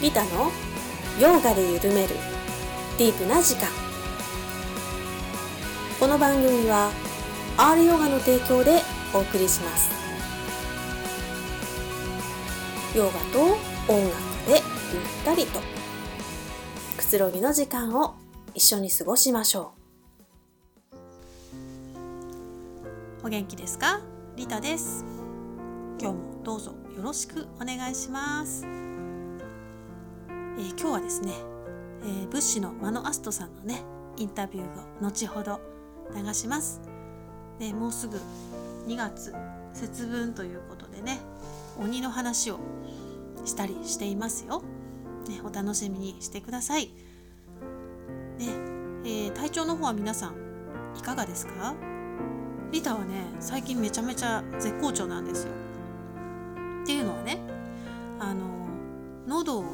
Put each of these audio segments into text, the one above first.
リタのヨガで緩めるディープな時間。この番組は R ヨガの提供でお送りします。ヨガと音楽でゆったりと。くつろぎの時間を一緒に過ごしましょう。お元気ですか？リタです。今日もどうぞよろしくお願いします。えー、今日はですね、えー、物資のマノアストさんのねインタビューを後ほど流します。ね、もうすぐ2月節分ということでね鬼の話をしたりしていますよ。ね、お楽しみにしてください。ねえー、体調の方は皆さんいかがですか？リタはね最近めちゃめちゃ絶好調なんですよ。っていうのはねあの喉を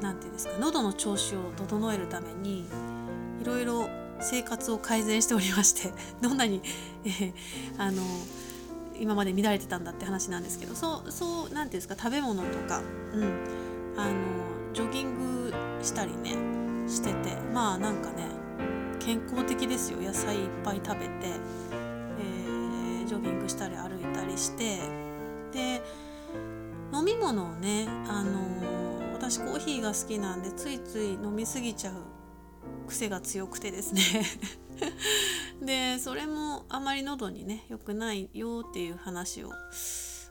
何て言うんですか喉の調子を整えるためにいろいろ生活を改善しておりまして どんなに、えー、あの今まで乱れてたんだって話なんですけどそうそう何て言うんですか食べ物とか、うん、あのジョギングしたりねしててまあなんかね健康的ですよ。野菜いっぱい食べて、えー、ジョギングしたり歩いたりしてで飲み物をねあの私コーヒーが好きなんでついつい飲みすぎちゃう癖が強くてですね。でそれもあまり喉にね良くないよっていう話を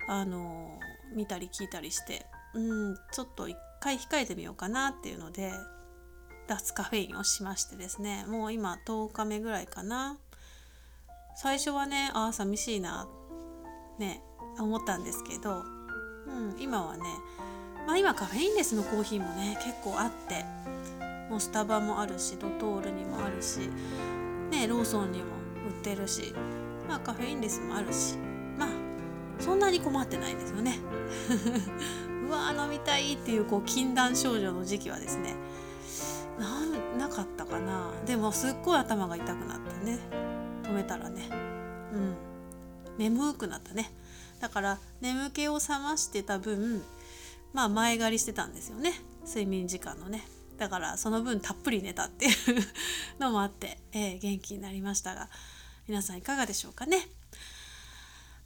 あの見たり聞いたりしてうんちょっと一回控えてみようかなっていうので脱カフェインをしましてですね。もう今10日目ぐらいかな。最初はねああ寂しいなね思ったんですけど、うん、今はねまあ、今カフェインレスのコーヒーもね結構あってもうスタバもあるしドトールにもあるし、ね、ローソンにも売ってるし、まあ、カフェインレスもあるしまあそんなに困ってないんですよね。うわー飲みたいっていうこう禁断症状の時期はですねなかったかな。でもすっごい頭が痛くなってね止めたらねうん。眠くなったね。だから眠気を覚ましてた分まあ前借りしてたんですよね。睡眠時間のね。だからその分たっぷり寝たっていう のもあって、えー、元気になりましたが。皆さんいかがでしょうかね。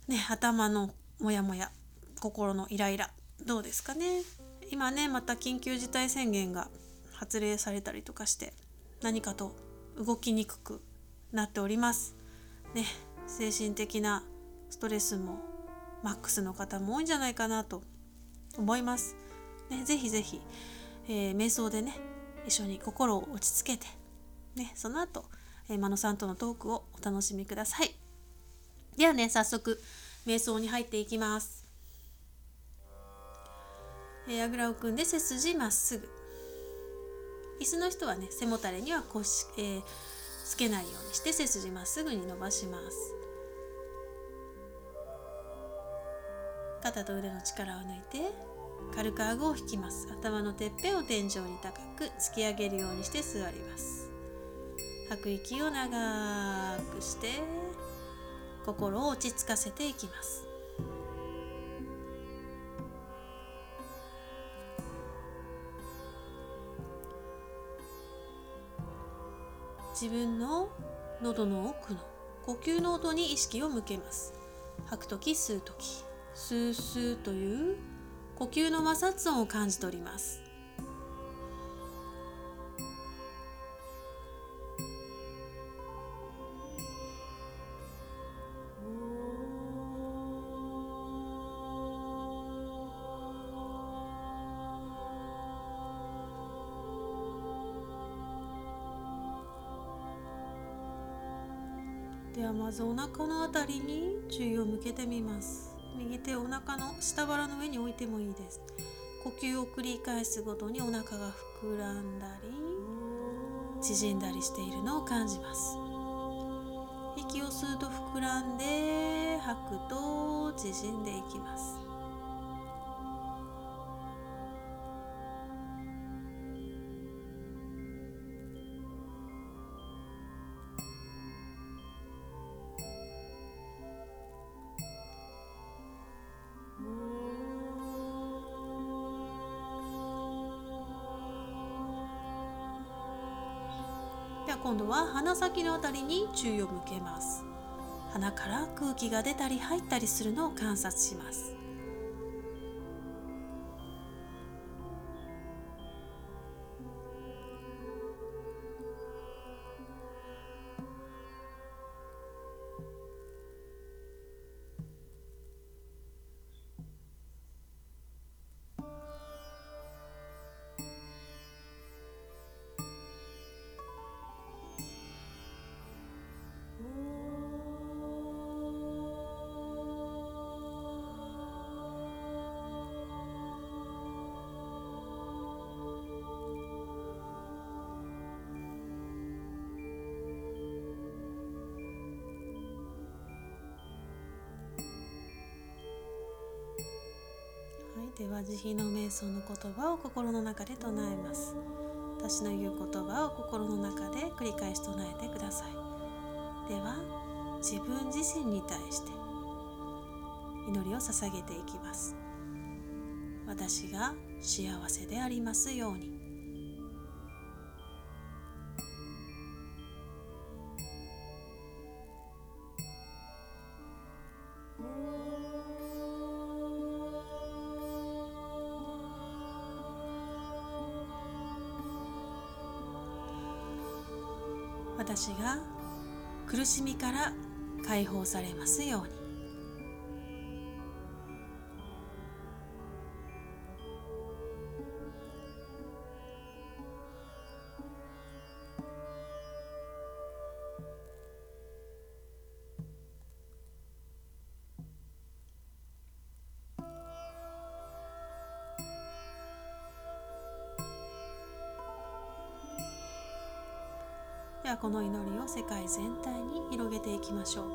ね頭のモヤモヤ心のイライラどうですかね。今ねまた緊急事態宣言が発令されたりとかして何かと動きにくくなっております。ね精神的なストレスもマックスの方も多いんじゃないかなと思います。ね、ぜひぜひ、えー、瞑想でね一緒に心を落ち着けて、ね、その後、えー、真野さんとのトークをお楽しみください。ではね早速瞑想に入っていきます。えー、あぐらを組んで背筋まっすぐ。椅子の人はね背もたれには腰、えー、つけないようにして背筋まっすぐに伸ばします。肩と腕の力を抜いて軽く顎を引きます。頭のてっぺんを天井に高く突き上げるようにして座ります。吐く息を長くして心を落ち着かせていきます。自分の喉の奥の呼吸の音に意識を向けます。吐く時吸う時。スースーという呼吸の摩擦音を感じ取ります。ではまずお腹のあたりに注意を向けてみます。右手をお腹の下腹の上に置いてもいいです。呼吸を繰り返すごとにお腹が膨らんだり縮んだりしているのを感じます。息を吸うと膨らんで吐くと縮んでいきます。鼻先のあたりに注意を向けます。鼻から空気が出たり入ったりするのを観察します。慈悲の瞑想の言葉を心の中で唱えます。私の言う言葉を心の中で繰り返し唱えてください。では自分自身に対して祈りを捧げていきます。私が幸せでありますように。私が苦しみから解放されますように。この祈りを世界全体に広げていきましょう。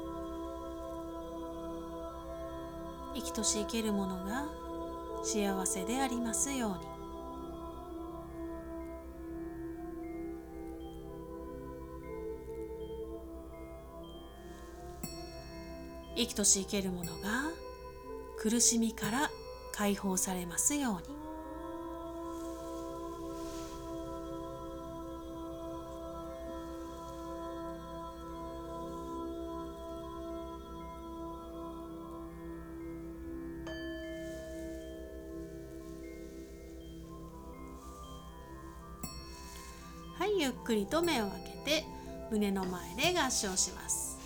生きとし生けるものが幸せでありますように。生きとし生けるものが苦しみから解放されますように。ゆっくりと目を開けて胸の前で合掌します。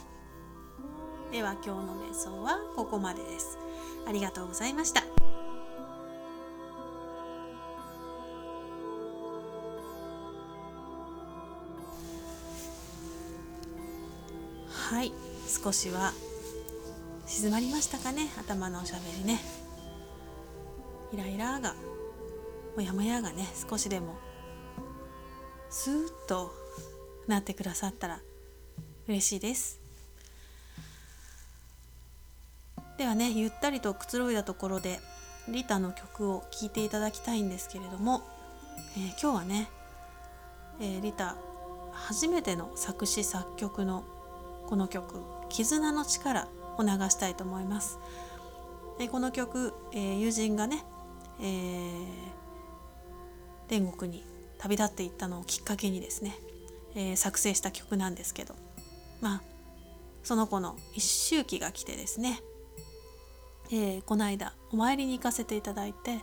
では今日の瞑想はここまでです。ありがとうございました。はい少しは静まりましたかね。頭のおしゃべりね。イライラがもやもやがね少しでもスーッとなってくださったら嬉しいですではねゆったりとくつろいだところでリタの曲を聴いていただきたいんですけれども、えー、今日はね、えー、リタ初めての作詞作曲のこの曲「絆の力」を流したいと思います。でこの曲、えー、友人がね、えー、天国に旅立っていったのをきっかけにですね、えー、作成した曲なんですけどまあその子の一周期が来てですね、えー、この間お参りに行かせていただいて、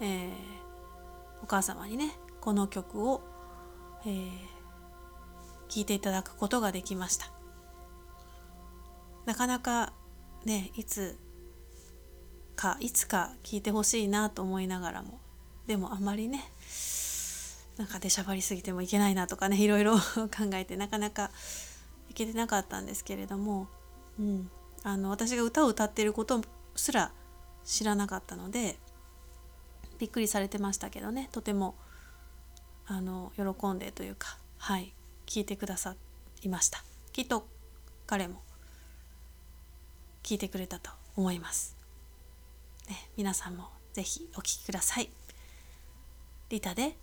えー、お母様にねこの曲を、えー、聴いていただくことができました。なかなかねいつかいつか聴いてほしいなと思いながらもでもあまりねなんか出しゃばりすぎてもいけないなとかねいろいろ 考えてなかなかいけてなかったんですけれども、うん、あの私が歌を歌っていることすら知らなかったのでびっくりされてましたけどねとてもあの喜んでというかはい聞いてくださいました。きっと彼も聞いてくれたと思います、ね、皆さんも是非お聴きください。リタで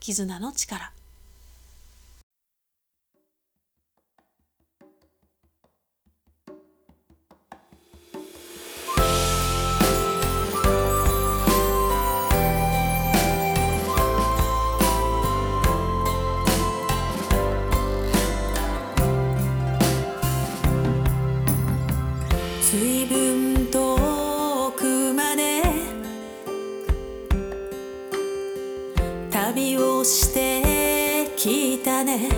絆の力。してきたね。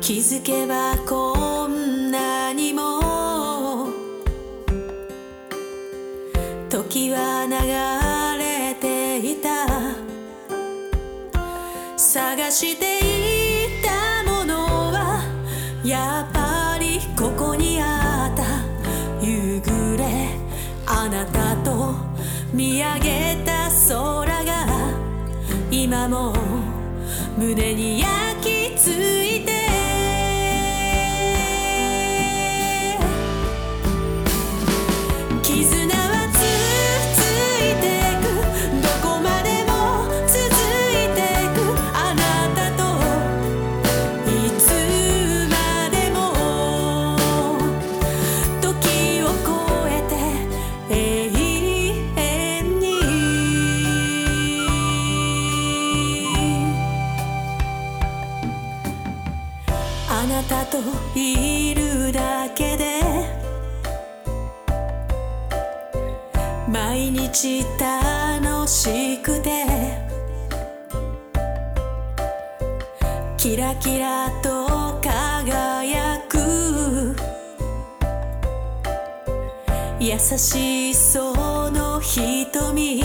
気づけばこんなにも時は流れていた。探していたものはやっぱりここにあった。夕暮れあなたと見上げた。今も胸に焼毎日楽しくて。キラキラと輝く。優しいその瞳。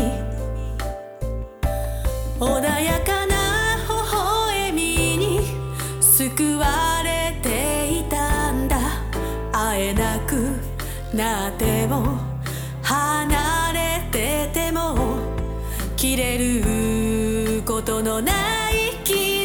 穏やかな微笑みに。救われていたんだ。会えなくなっても。切れることのない絆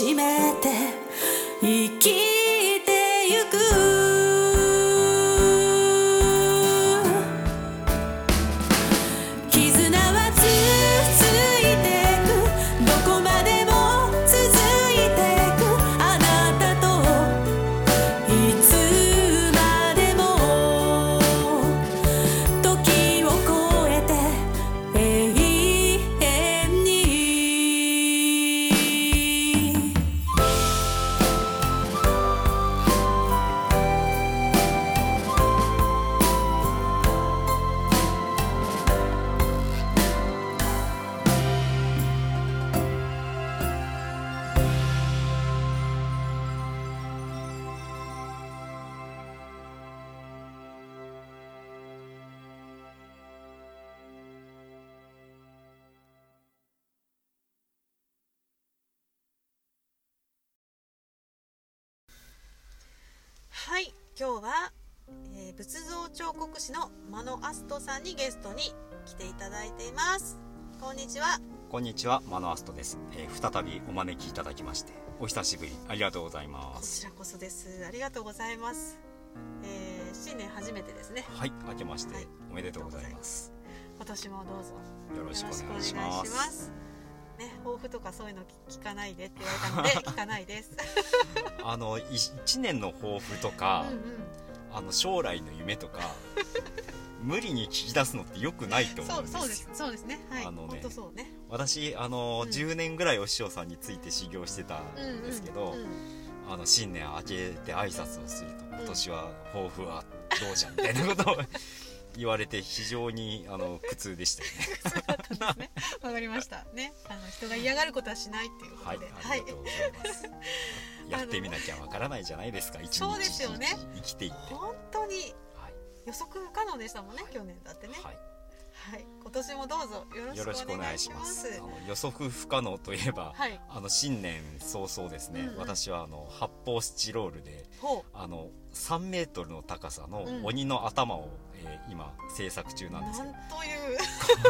閉めて今日は、えー仏像彫刻師のマノアストさんにゲストに来ていただいています。こんにちは。こんにちは、マノアストです、えー再びお招きいただきまして、お久しぶり、ありがとうございまこす。ちらこそです。ありがとうございます、えー新年初めてですね。はい、明けまして、はい。おめでとうございます。今年もどうぞ。よろしくお願いします。ね抱負とかそういうの聞かないでって言われたので 聞かないです。あの、い一年の抱負とか、うんうんあの将来の夢とか、無理に聞き出すのって良くないと思そううんですよ。そうです。そうですね。はい。あのねそうね。私、あの、うん。10年ぐらいお師匠さんについて修行してたんですけど、うんうんうんあの新年明けて挨拶をすると今年は抱負はどうじゃんみたいなことを言われて非常にあの苦痛でしたよね。ね。わかりました。ね。あの人が嫌がることはしないっていうことはいでありがとうございます、やってみなきゃわからないじゃないですか。一日そうですよね。生きていって。本当にはい、予測不可能でしたもんね去年だってね。はい、はい。今年もどうぞよよろしくお願いしまします。すあの予測不可能といえば、はい。あの新年早々ですね、うんうん。私はあの発泡スチロールでほあの3メートルの高さのうん。鬼の頭を、えー今制作中うなんですけなんどという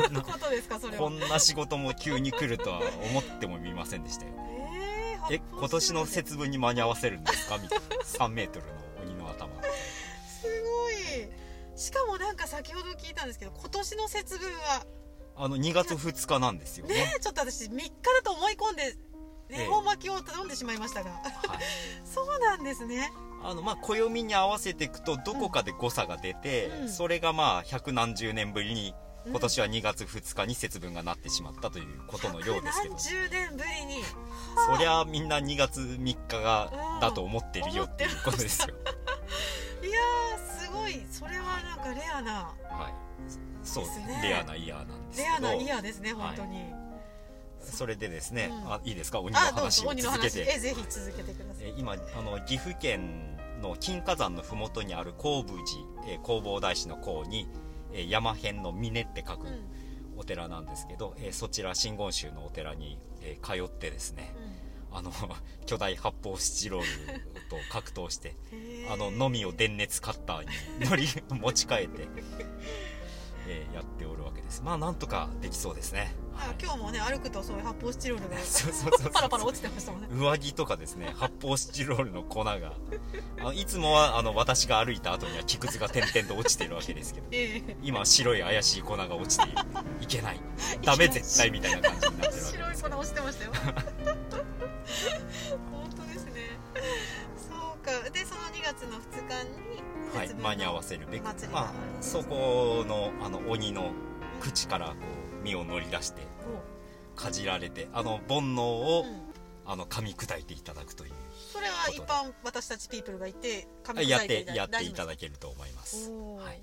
こんなことですかそれは。こんな仕事も急に来るとは思ってもみませんでしたよ。えー、え今年のせ節分に間に合わせるんですか？みたいな3メートルの鬼の頭。すごい。しかもなんか先ほど聞いたんですけど今年の節分は。あの2月2日なんですよね。ねちょっと私3日だと思い込んでええ恵方巻きを頼んでしまいましたが。はい。そうなんですね。あのまあ暦に合わせていくとどこかで誤差が出て、うん。それがまあ百何十年ぶりにうん。今年は2月2日に節分がなってしまったということのようですけど、何十年ぶりに。そりゃみんな2月3日がうんだと思ってるよっていうことですよ、いやーすごい。それはなんかレアな。はい。そうですね。レアなイヤーなんですけど。レアなイヤーですね本当に、それでですね、うん。あいいですか？鬼の話を続けて。えぜひ続けてください。え今あの岐阜県の金華山の麓にある興武寺、えー弘法大師の興に、えー山辺の峰って書くうん。お寺なんですけど、えーそちら真言宗のお寺に、えー通ってですねあの 巨大発泡スチロールと格闘してあののみを電熱カッターに乗り持ち替えて、えーやっておるわけです。まあなんとかできそうですね、はい。あ今日もね歩くとそういう発泡スチロールが そうそうそうそうパラパラ落ちてましたもんね。上着とかですね発泡スチロールの粉が。あのいつもはあの私が歩いた後には木くずが点々と落ちてるわけですけど。ええ。今白い怪しい粉が落ちている。いけないダメ絶対みたいな感じになってるわけ白いですけど。粉落ちてましたよ。本当ですね。そうか。でその2月の2日にはい間に合わせるべく。まあ、そこのあの鬼の口からこう身を乗り出してかじられてあの煩悩を、うん。あの噛み砕いていただくというそれは一般私たちピープルがいて噛みやっ砕いててやっていただだけると思います。はい。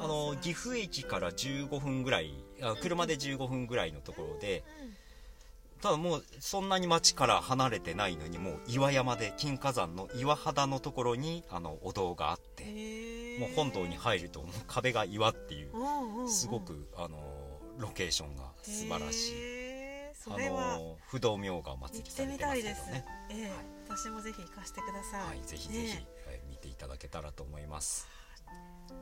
あの岐阜駅から15分ぐらいあ車で15分ぐらいのところでただもうそんなに町から離れてないのにもう岩山で金華山の岩肌のところにあのお堂があってもう本堂に入るともう壁が岩っていうすごくあのロケーションが素晴らしい。あれは。の不動明がお祭りされてまみたいですけどね私もぜひ行かせてください、はいぜひぜひ、ねはい見ていただけたらと思います。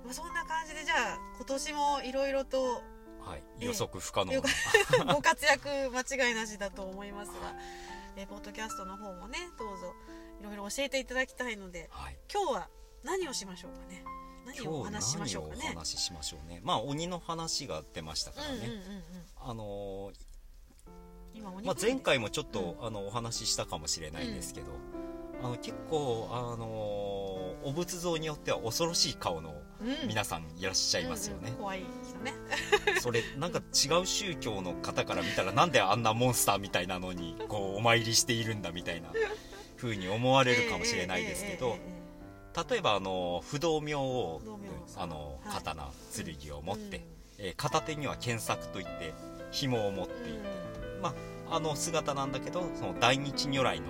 まあ、そんな感じでじゃあ今年もいろいろとはい。ええ。予測不可能。ご活躍間違いなしだと思いますが、えーポッドキャストの方もねどうぞいろいろ教えていただきたいのではい。今日は何をしましょうかね。何をお話ししましょうかね。お話ししましょうね。まあ鬼の話が出ましたからね、うんうんうんうんあのーまあ、前回もちょっと、あのお話ししたかもしれないんですけど、あの結構、あのーお仏像によっては恐ろしい顔のうん皆さんいらっしゃいますよね。うんうん、怖い人ね。それなんか違う宗教の方から見たらなんであんなモンスターみたいなのに こうお参りしているんだみたいな風に思われるかもしれないですけど例えばあの不動明王あのはい。刀剣を持って、うん。えー片手には剣策といって紐を持っていて、まあ、あの姿なんだけどその大日如来の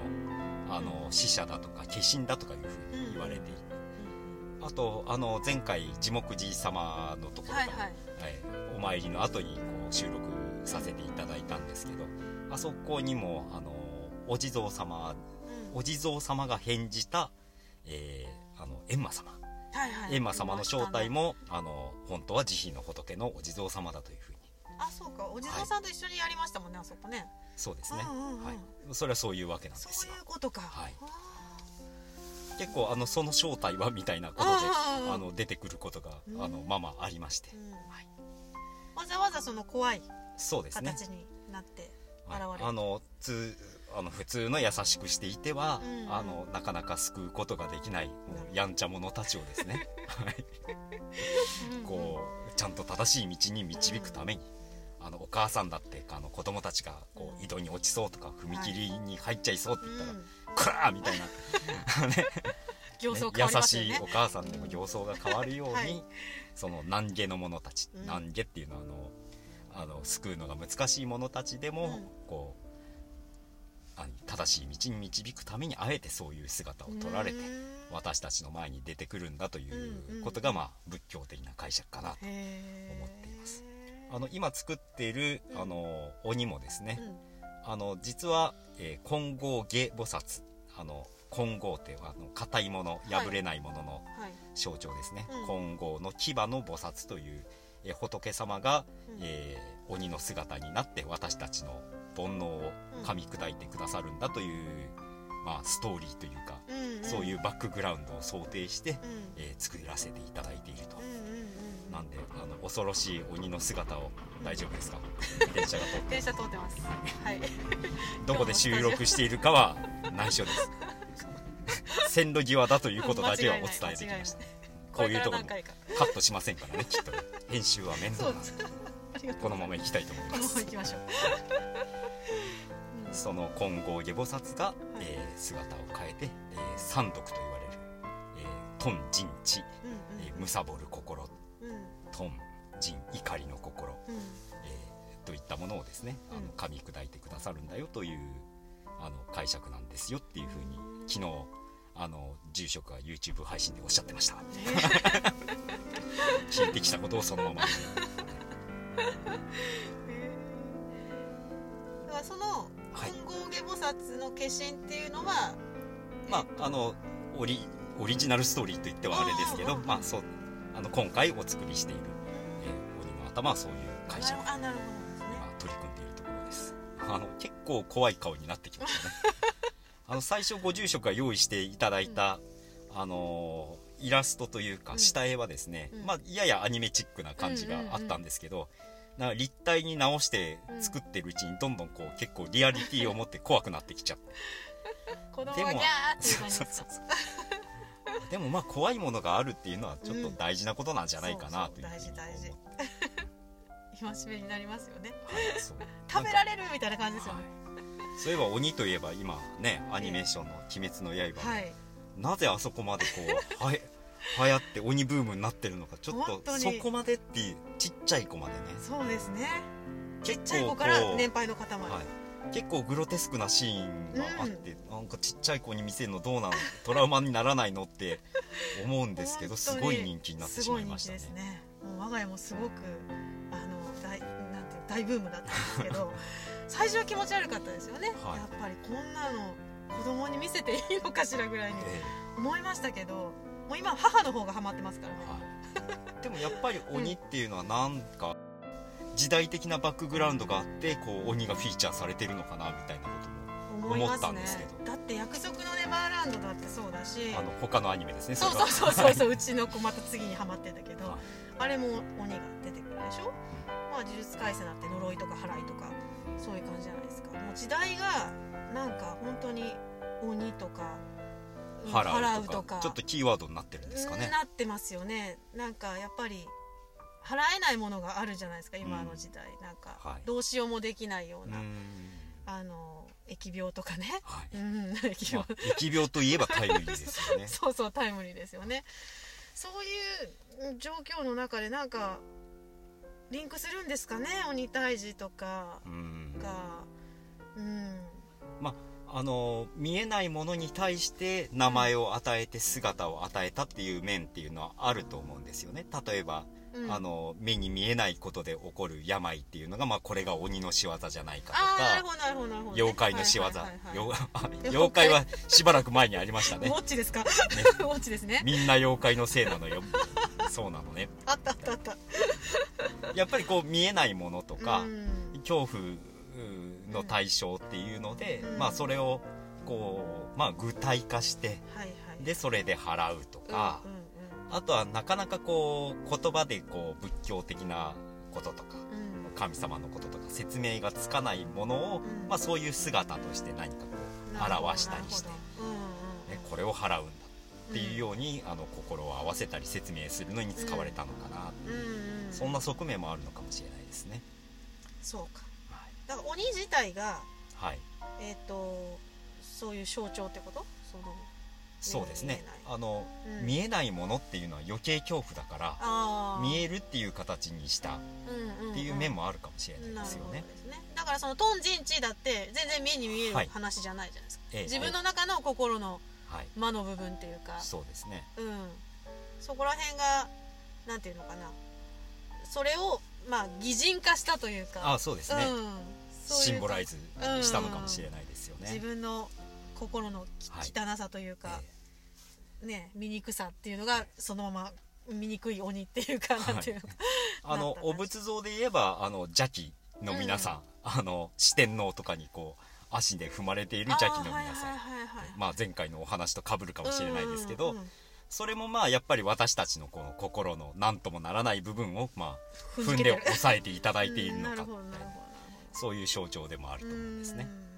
あの死者だとか化身だとかいうふうに言われていて、あとあの前回地木寺様のところから、はいはい。はいお参りの後にこう収録させていただいたんですけどあそこにもあのお地蔵様うん。お地蔵様が返じた、えーあの閻魔様。はいはい。閻魔様の正体もあの本当は慈悲の仏のお地蔵様だというふうに。あそうか。お地蔵さんと一緒にやりましたもんね、あそこね。そうですね、うんうんうん。はい、それはそういうわけなんですよ。そういうことか。はい。あ結構あのその正体はみたいなことであの出てくることがうん。あのまあまあありまして。わざわざその怖いそうですね。形になって現はい。れる、あのつあの普通の優しくしていては、あのなかなか救うことができないやんちゃ者たちをですね、こうちゃんと正しい道に導くために、あのお母さんだってあの子供たちがこう井戸に落ちそうとか踏切に入っちゃいそうって言ったらうん「こら!」みたいな、ね優しいお母さんでも形相が変わるように、はい。その難下の者たち、うん。難下っていうのはあのあの救うのが難しい者たちでも、うん。こうあ正しい道に導くためにあえてそういう姿を取られてうん。私たちの前に出てくるんだということが、まあ、仏教的な解釈かなと思っていますあの今作っている、うん。あの鬼もですね、うん。あの実は、えー金剛下菩薩あの金剛ってあの硬いもの破れないもののはい。象徴ですね、うん。金剛の牙の菩薩という、えー仏様が、うん。えー鬼の姿になって私たちの煩悩を噛み砕いてくださるんだという、まあ、ストーリーというか、うんうん。そういうバックグラウンドを想定して、うん。えー作らせていただいていると、なんであの恐ろしい鬼の姿を大丈夫ですか？電車が通って 電車通ってます。はい。どこで収録しているかは内緒です。線路際だということだけはお伝えできました。こういうところこれから何回か。カットしませんからねきっと。ね編集は面倒なんでこのまま行きたいと思います。行きましょう。うん。その金剛下菩薩が、い。えー姿を変えて、えー三毒と言われる、えー、トン人知、うんえー、むさぼる心トン人怒りの心、うん。えーといったものをですねあうん。の噛み砕いてくださるんだよというあの解釈なんですよっていうふうに昨日あの住職が YouTube 配信でおっしゃってました。聞いてきたことをそのまま だからそのはい。金剛下菩薩の化身っていうのは、まああのオリオリジナルストーリーといってはあれですけどまあそうあの今回お作りしている、えー鬼の頭はそういう解釈あなるほどですね。今取り組んでいるところです。あの結構怖い顔になってきましたね。あの最初ご住職が用意していただいた、あのーイラストというかうん。下絵はですね、うん。まあ、ややアニメチックな感じがあったんですけど、なんか立体に直して作ってるうちにどんどんこう結構リアリティを持って怖くなってきちゃって。子供でもはギャーって感じですでもまあ怖いものがあるっていうのはちょっと大事なことなんじゃないかなというふうう大事大事。思って今しめになりますよね。はいそう。食べられるみたいな感じですよね。そういえば鬼といえば今ねアニメーションの「鬼滅の刃」はい。なぜあそこまでこう はや流行って鬼ブームになってるのかちょっとそこまでっていうちっちゃい子までね。そうですね。ちっ結ちゃい子からう年配の方まで、はい結構グロテスクなシーンがあって、なんかちっちゃい子に見せるのどうなの トラウマにならないのって思うんですけど すごい人気になってしまいましたね。すごい人気ですね。もう我が家もすごくあの大なんていう大ブームだったんですけど 最初は気持ち悪かったですよね、はい。やっぱりこんなの子供に見せていいのかしらぐらいにえ思いましたけどもう今母の方がハマってますからね、えはい、でもやっぱり鬼っていうのはなんか時代的なバックグラウンドがあってこう鬼がフィーチャーされてるのかなみたいなことも思った思いますね。んですけどだって約束のネバーランドだってそうだしあの他のアニメですねそうそうそうそうそううちの子また次にハマってんだけど、はい。あれも鬼が出てくるでしょ、まあ呪術廻戦だって呪いとか払いとかそういう感じじゃないですか。もう時代がなんか本当に鬼とかうん払うとかちょっとキーワードになってるんですかね。なってますよね。なんかやっぱり払えないものがあるじゃないですか今の時代、なんかはい。どうしようもできないような、あの疫病とかね、はい。うん疫ま病あ、疫病といえばタイムリーですよね。そうそうタイムリーですよね。そういう状況の中でなんかリンクするんですかね鬼退治とか。うん。が。うん。まああの見えないものに対して名前を与えて姿を与えたっていう面っていうのはあると思うんですよね。例えば、うん。あの目に見えないことで起こる病っていうのが、まあ、これが鬼の仕業じゃないかとか妖怪の仕業、はいはいはいはい妖あ 怪はしばらく前にありました ウねォッチですか、ウォッチですね。みんな妖怪のせいなのよ。そうなのね。あったあったあった。やっぱりこう見えないものとか、うん。恐怖の対象っていうので、うん。まあそれをこう、まあ、具体化してはいはい。でそれで払うとかう、んうんあとはなかなかこう言葉でこう仏教的なこととかうん。うん神様のこととか説明がつかないものを、うん。まあ、そういう姿として何かこう表したりして、ね、これを払うんだっていうように、あの心を合わせたり説明するのに使われたのかな、そんな側面もあるのかもしれないですね。そうか。はい。だから鬼自体がはい。えっ、とそういう象徴ってこと？そのそうですね。あの、うん。見えないものっていうのは余計恐怖だから見えるっていう形にしたっていう面もあるかもしれないですよね。なるほどですね。だからそのトンジンチだって全然目に見えはい。る話じゃないじゃないですか、ええ。自分の中の心のはい。魔の部分っていうか。そうですね。うん。そこら辺がなんていうのかな。それをまあ擬人化したというか。あそうですね、うん、そういうシンボライズしたのかもしれないですよね、自分の心の汚さというか、えね醜さっていうのがそのまま醜い鬼っていうか、なんていうのか あのお仏像で言えばあの邪気の皆さん、あの四天王とかにこう足で踏まれている邪気の皆さん、まあ、前回のお話と被るかもしれないですけど、うんうんうん。それもまあやっぱり私たちのこの心の何ともならない部分をまあ踏んで抑えていただいているのか。そういう象徴でもあると思うんですね。うん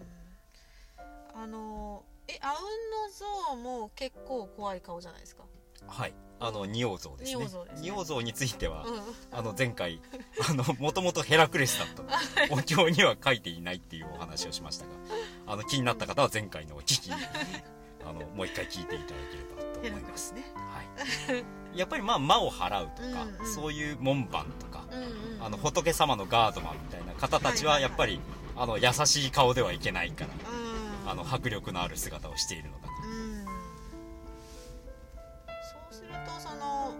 あのえあうんの像も結構怖い顔じゃないですか？はい。あの仁王像ですね。仁王ね。像については、うん。あの前回あのもともとヘラクレスだったのお経には書いていないっていうお話をしましたがあの気になった方は前回のを聞き あのもう一回聞いていただければと思います。ね。はい、やっぱりまあ魔を払うとか、うんうん。そういう門番とか、うんうんうん。あの仏様のガードマンみたいな方たちはやっぱり、あの優しい顔ではいけないから、うんあの迫力のある姿をしているのかな、うん。そうするとその、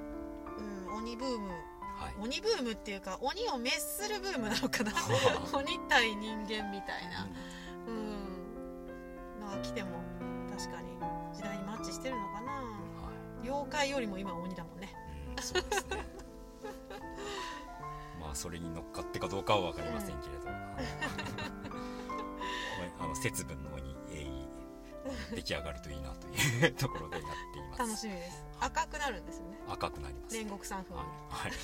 うん、鬼ブーム。はい、鬼ブームっていうか鬼を滅するブームなのかな。鬼対人間みたいな。うん。のが来ても確かに時代にマッチしてるのかな。は妖怪よりも今は鬼だもんね。いうん、そうですね。まあそれに乗っかってかどうかは分かりませんけれど、あの節分の鬼出来上がるといいなというところでやっています。楽しみです。赤くなるんですよね。赤くなります、煉獄さん風に。はい。はい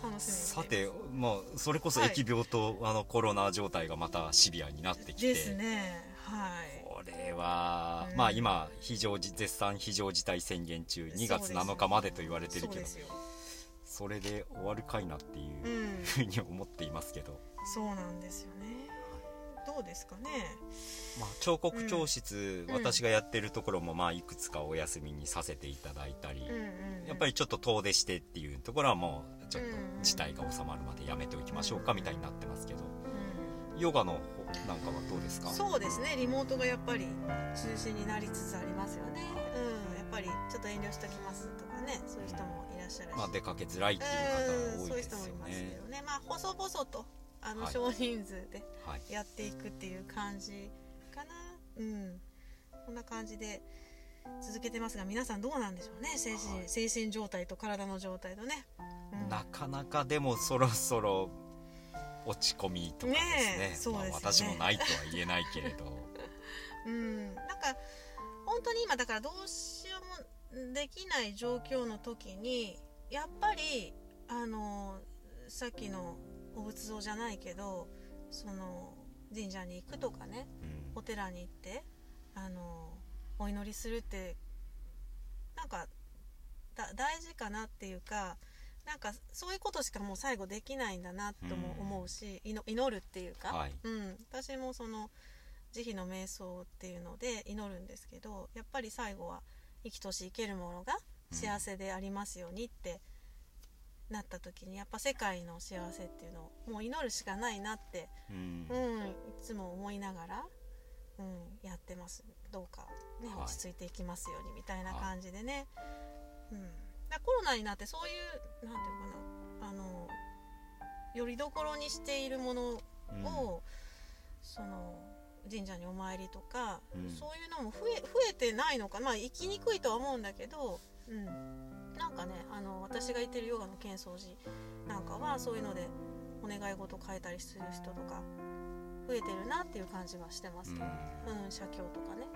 楽しみさて、まあ、それこそはい。疫病と、あのコロナ状態がまたシビアになってきて。ですね。はい。これは、うん。まあ今非常時絶賛非常事態宣言中2月7日までと言われてるけど。それで終わるかいなっていううん。ふうに思っていますけど、そうなんですよねどうですかね。まあ、彫刻教室、うん私がやってるところもまあいくつかお休みにさせていただいたり、うんうんやっぱりちょっと遠出してっていうところはもうちょっとうん事態が収まるまでやめておきましょうかみたいになってますけど。うんヨガの方なんかはどうですか？そうですね。リモートがやっぱり中心になりつつありますよね。うん。やっぱりちょっと遠慮しときますとかね。そういう人もいらっしゃるし、まあ、出かけづらいっていう方うん多いですよそういう人もいますけねどね。まあ細々とあのはい。少人数ではい。やっていくっていう感じかな。うん。こんな感じで続けてますが皆さんどうなんでしょうね。精神,、はい。精神状態と体の状態とね、うん。なかなかでもそろそろ落ち込みとかですね。私もないとは言えないけれど。うん、なんか本当に今だからどうしようもできない状況の時にやっぱりあのさっきのお仏像じゃないけどその神社に行くとかねうん。お寺に行ってあのお祈りするってなんかだ大事かなっていうかなんかそういうことしかもう最後できないんだなとも思うし、いの祈るっていうか、はい。うん、私もその慈悲の瞑想っていうので祈るんですけどやっぱり最後は生きとし生けるものが幸せでありますようにってなった時にやっぱ世界の幸せっていうのをもう祈るしかないなってうん。うん、いつも思いながら、うん、やってます。どうか、ねはい。落ち着いていきますようにみたいな感じでね、うん、だコロナになってそういうなんていうのかな。あのよりどころにしているものを、うん。その神社にお参りとか、うん。そういうのも増え増えてないのかまあ行きにくいとは思うんだけど、うん、なんかねあの私が行ってるヨガの浅草寺なんかはそういうのでお願い事変えたりする人とか増えてるなっていう感じはしてます。けど、うん、写経とかね、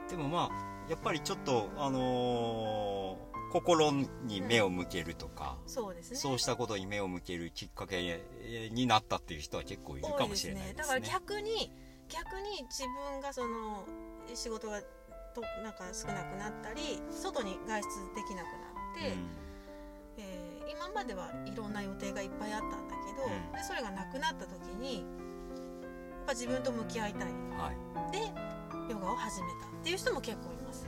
うん、でもまあやっぱりちょっとあのー心に目を向けるとか、そうですね。そうしたことに目を向けるきっかけになったっていう人は結構いるかもしれないですね。だから逆に逆に自分がその仕事がとなんか少なくなったり外に外出できなくなって、えー今まではいろんな予定がいっぱいあったんだけど、うん。でそれがなくなった時にやっぱ自分と向き合いたい。うんはい。でヨガを始めたっていう人も結構います。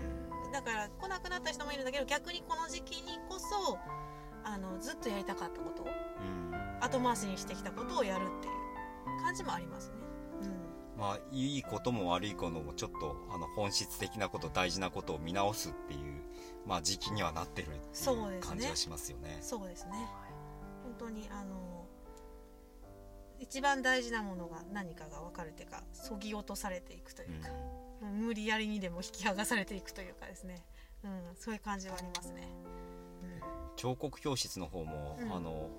だから来なくなった人もいるんだけど逆にこの時期にこそあのずっとやりたかったことをうん。後回しにしてきたことをやるっていう感じもありますね。まあいいことも悪いこともちょっとあの本質的なこと大事なことを見直すっていうまあ、時期にはなってるってそうですね。いう感じはしますよね。そうですね。本当にあの一番大事なものが何かが分かるというかそぎ落とされていくというか、無理やりにでも引き剥がされていくというかですね、うん、そういう感じはありますね。彫刻教室の方も、うん。あの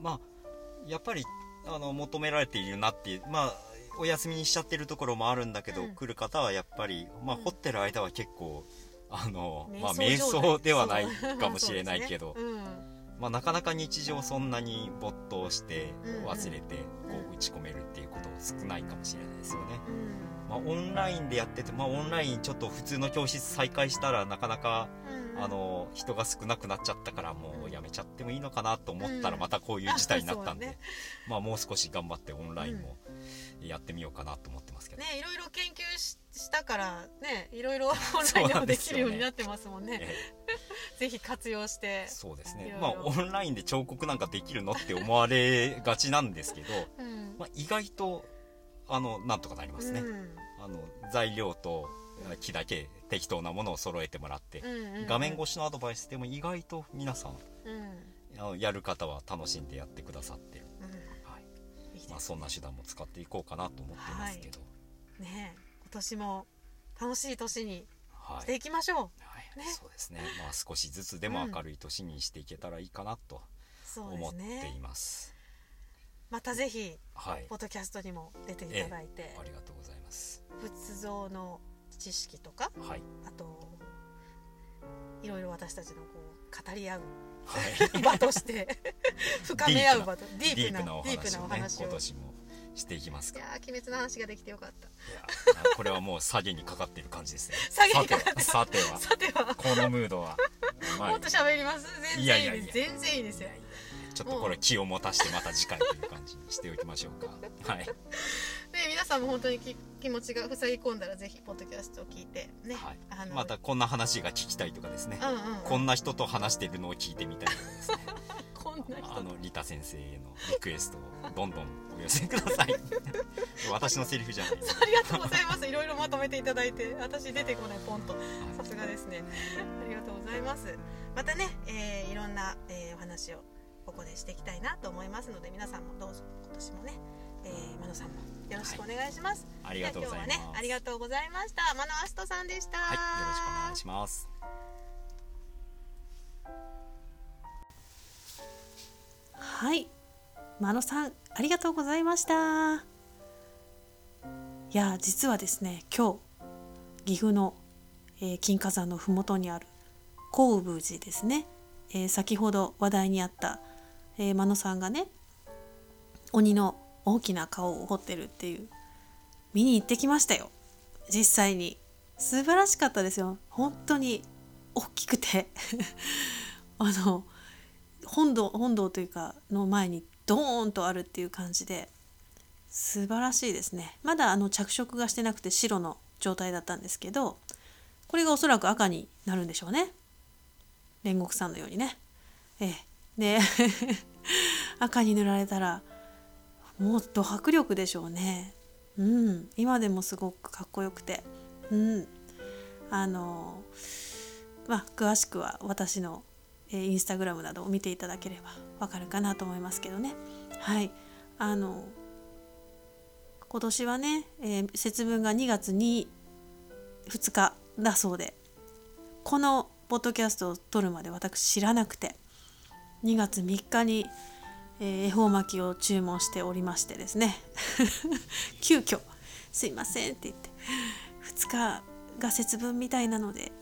まあやっぱりあの求められているなっていうまあお休みにしちゃってるところもあるんだけど、うん。来る方はやっぱり、まあ、うん掘ってる間は結構あの、うんまあ、瞑瞑想ではないかもしれないけど、そうですね。まあ、なかなか日常そんなに没頭してうん。忘れてこう打ち込めるっていうこと少ないかもしれないですよね。まあ、オンラインでやってて、まあ、オンラインちょっと普通の教室再開したらなかなかうんあの人が少なくなっちゃったからもうやめちゃってもいいのかなと思ったらうん。またこういう事態になったんで、そうね。まあもう少し頑張ってオンラインもやってみようかなと思ってますけど、ねいろいろ研究ししたからねいろいろ オンラインでもできるようになってますもんね。え ぜひ活用して。えそうですね。まあオンラインで彫刻なんかできるのって思われがちなんですけど、うん。まあ、意外とあのなんとかなりますね、うん。あの材料と木だけ適当なものを揃えてもらって、うんうんうん。画面越しのアドバイスでも意外と皆さんうん。やる方は楽しんでやってくださってる、うん。はい。まあ、そんな手段も使っていこうかなと思ってますけど、ねえ。今年も楽しい年にはい。していきましょう、はい。ね。そうですね、まあ、少しずつでも明るい年にしていけたらいいかなと思っています。またぜひはい、ポッドキャストにも出ていただいて、ありがとうございます。仏像の知識とかはい、あといろいろ私たちのこう語り合うはい、場として 深め合う場とディープなディープなお話をね、話を。今年もしていきますい。やー鬼滅の話ができてよかった。いや、これはもう下げにかかってる感じですね。下げにかかってる。さては、さては、このムードは、まあもっと喋ります。全然いいです。全然いいですよちょっとこれ気を持たしてまた次回という感じにしておきましょうか。はい。で皆さんも本当にき気持ちが塞ぎ込んだらぜひポッドキャストを聞いてね、はい。あのまたこんな話が聞きたいとかですね。うんうん、うん、こんな人と話してるのを聞いてみたいとかですね。こんな人。あのリタ先生へのリクエストをどんどんお寄せください。私のセリフじゃないで。すありがとうございます。いろいろまとめていただいて私出てこないポンと。さすがですね。ありがとうございます。またね、えーいろんな、えーお話をここでしていきたいなと思いますので皆さんもどうぞ今年もね、えー、マノさんもよろしくお願いします、ありがとうございます。ねありがとうございました。マノアストさんでした。はいよろしくお願いします。はい、マノさんありがとうございました。いや実はですね今日岐阜の、えー金華山の麓にある高宮寺ですね、えー先ほど話題にあった、えー、マノさんがね鬼の大きな顔を彫ってるっていう。見に行ってきましたよ。実際に。素晴らしかったですよ。本当に大きくて。あの本堂本堂というかの前にドーンとあるっていう感じで。素晴らしいですね。まだあの着色がしてなくて白の状態だったんですけどこれがおそらく赤になるんでしょうね。煉獄さんのようにね。ええ。で 赤に塗られたらもっと迫力でしょうね。うん。今でもすごくかっこよくて。うん。あのまあ詳しくは私のえーインスタグラムなどを見ていただければわかるかなと思いますけどね。はい。あの今年はね、えー節分が2月に2日だそうでこのポッドキャストを撮るまで私知らなくて2月3日に、えー恵方巻きを注文しておりましてですね。急遽すいません」って言って2日が節分みたいなので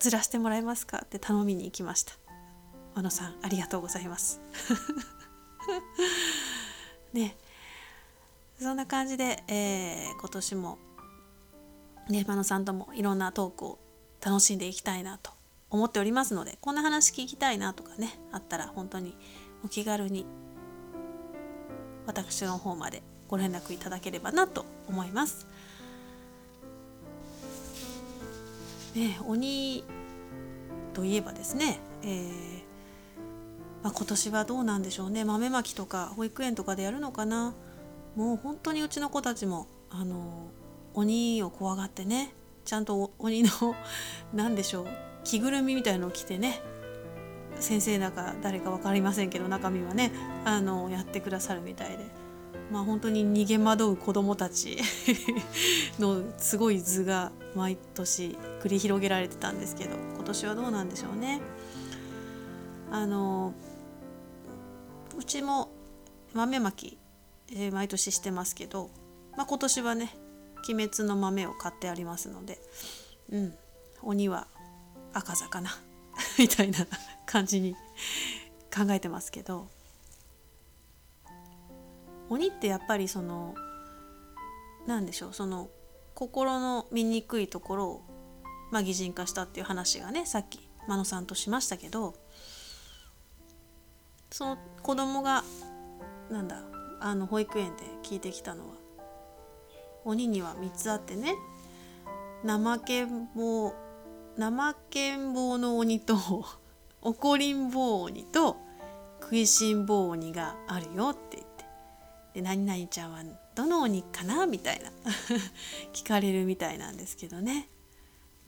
ずらしてもらえますかって頼みに行きました。和野さんありがとうございます。ね。そんな感じで、えー今年もね和野さんともいろんなトークを楽しんでいきたいなと思っておりますのでこんな話聞きたいなとかねあったら本当にお気軽に私の方までご連絡いただければなと思います。ね、鬼といえばですね、えーまあ、今年はどうなんでしょうね豆まきとか保育園とかでやるのかなもう本当にうちの子たちもあの鬼を怖がってねちゃんとお鬼の何でしょう着ぐるみみたいのを着てね先生だか誰か分かりませんけど中身はねあのやってくださるみたいでまあ本当に逃げ惑う子どもたち のすごい図が毎年繰り広げられてたんですけど今年はどうなんでしょうね。あのうちも豆まき、えー毎年してますけど、まあ、今年はね鬼滅の豆を買ってありますので、うん、鬼は赤座かなみたいな感じに考えてますけど鬼ってやっぱりそのなんでしょうその心の醜いところを、まあ、擬人化したっていう話がねさっき真野さんとしましたけどその子供がなんだあの保育園で聞いてきたのは鬼には3つあってね怠けん坊怠けん坊の鬼と怒りん坊鬼と食いしん坊鬼があるよって言って。で何々ちゃんはどの鬼かなみたいな。聞かれるみたいなんですけどね。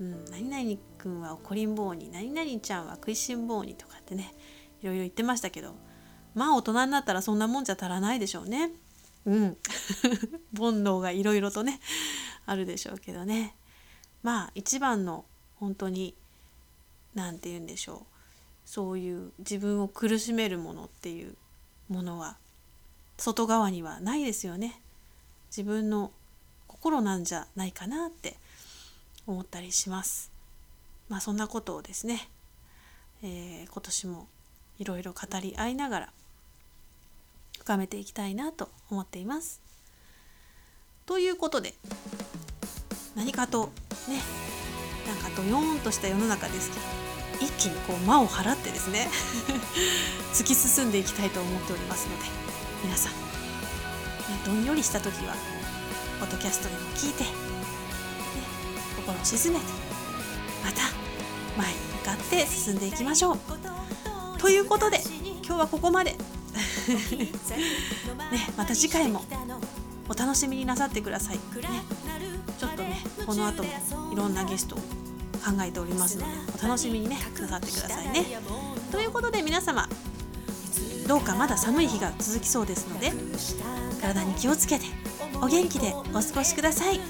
うん、何々くんは怒りん坊鬼何々ちゃんは食いしん坊鬼とかってねいろいろ言ってましたけど。まあ大人になったらそんなもんじゃ足らないでしょうね。うん。煩悩がいろいろとねあるでしょうけどね。まあ一番の本当に何て言うんでしょう。そういう自分を苦しめるものっていうものは外側にはないですよね。自分の心なんじゃないかなって思ったりします。まあそんなことをですね、えー今年もいろいろ語り合いながら深めていきたいなと思っています。ということで何かとねなんかドヨーンとした世の中ですけど一気にこう魔を払ってですね 突き進んでいきたいと思っておりますので皆さん、ね、どんよりした時はポッドキャストでも聞いて、ね、心を沈めてまた前に向かって進んでいきましょう。ということで今日はここまで。ね、また次回もお楽しみになさってください、ね、ちょっとねこの後もいろんなゲストを考えておりますのでお楽しみにねなさってくださいね。ということで皆様どうかまだ寒い日が続きそうですので体に気をつけてお元気でお過ごしください。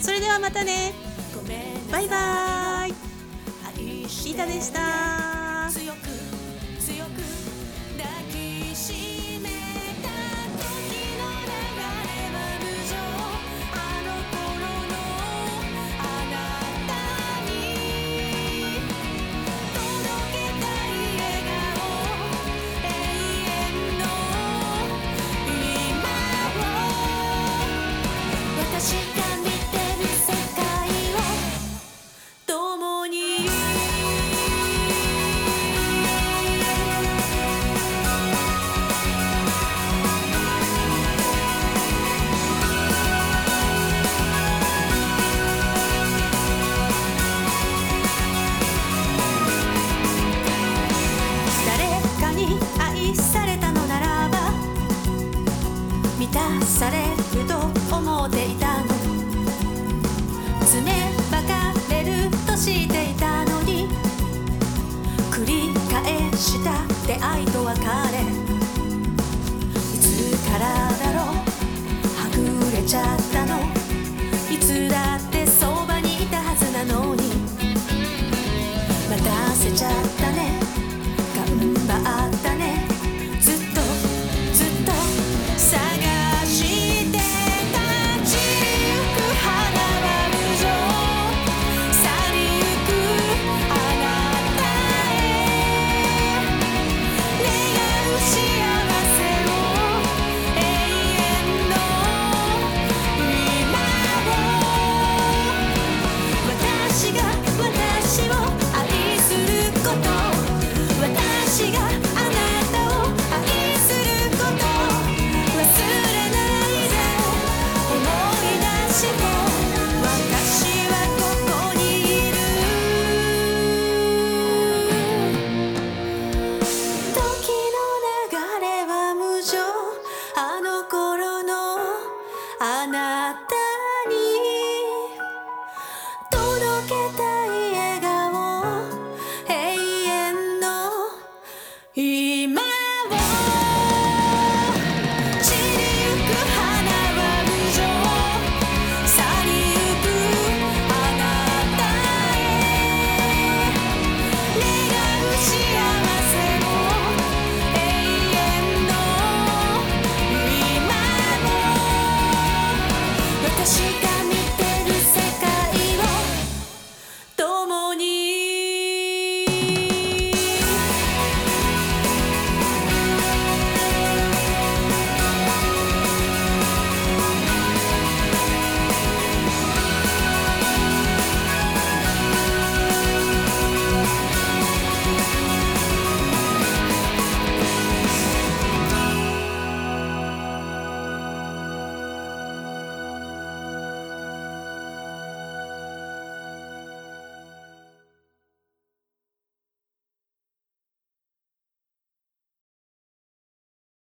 それではまたね。バイバーイ。リータでした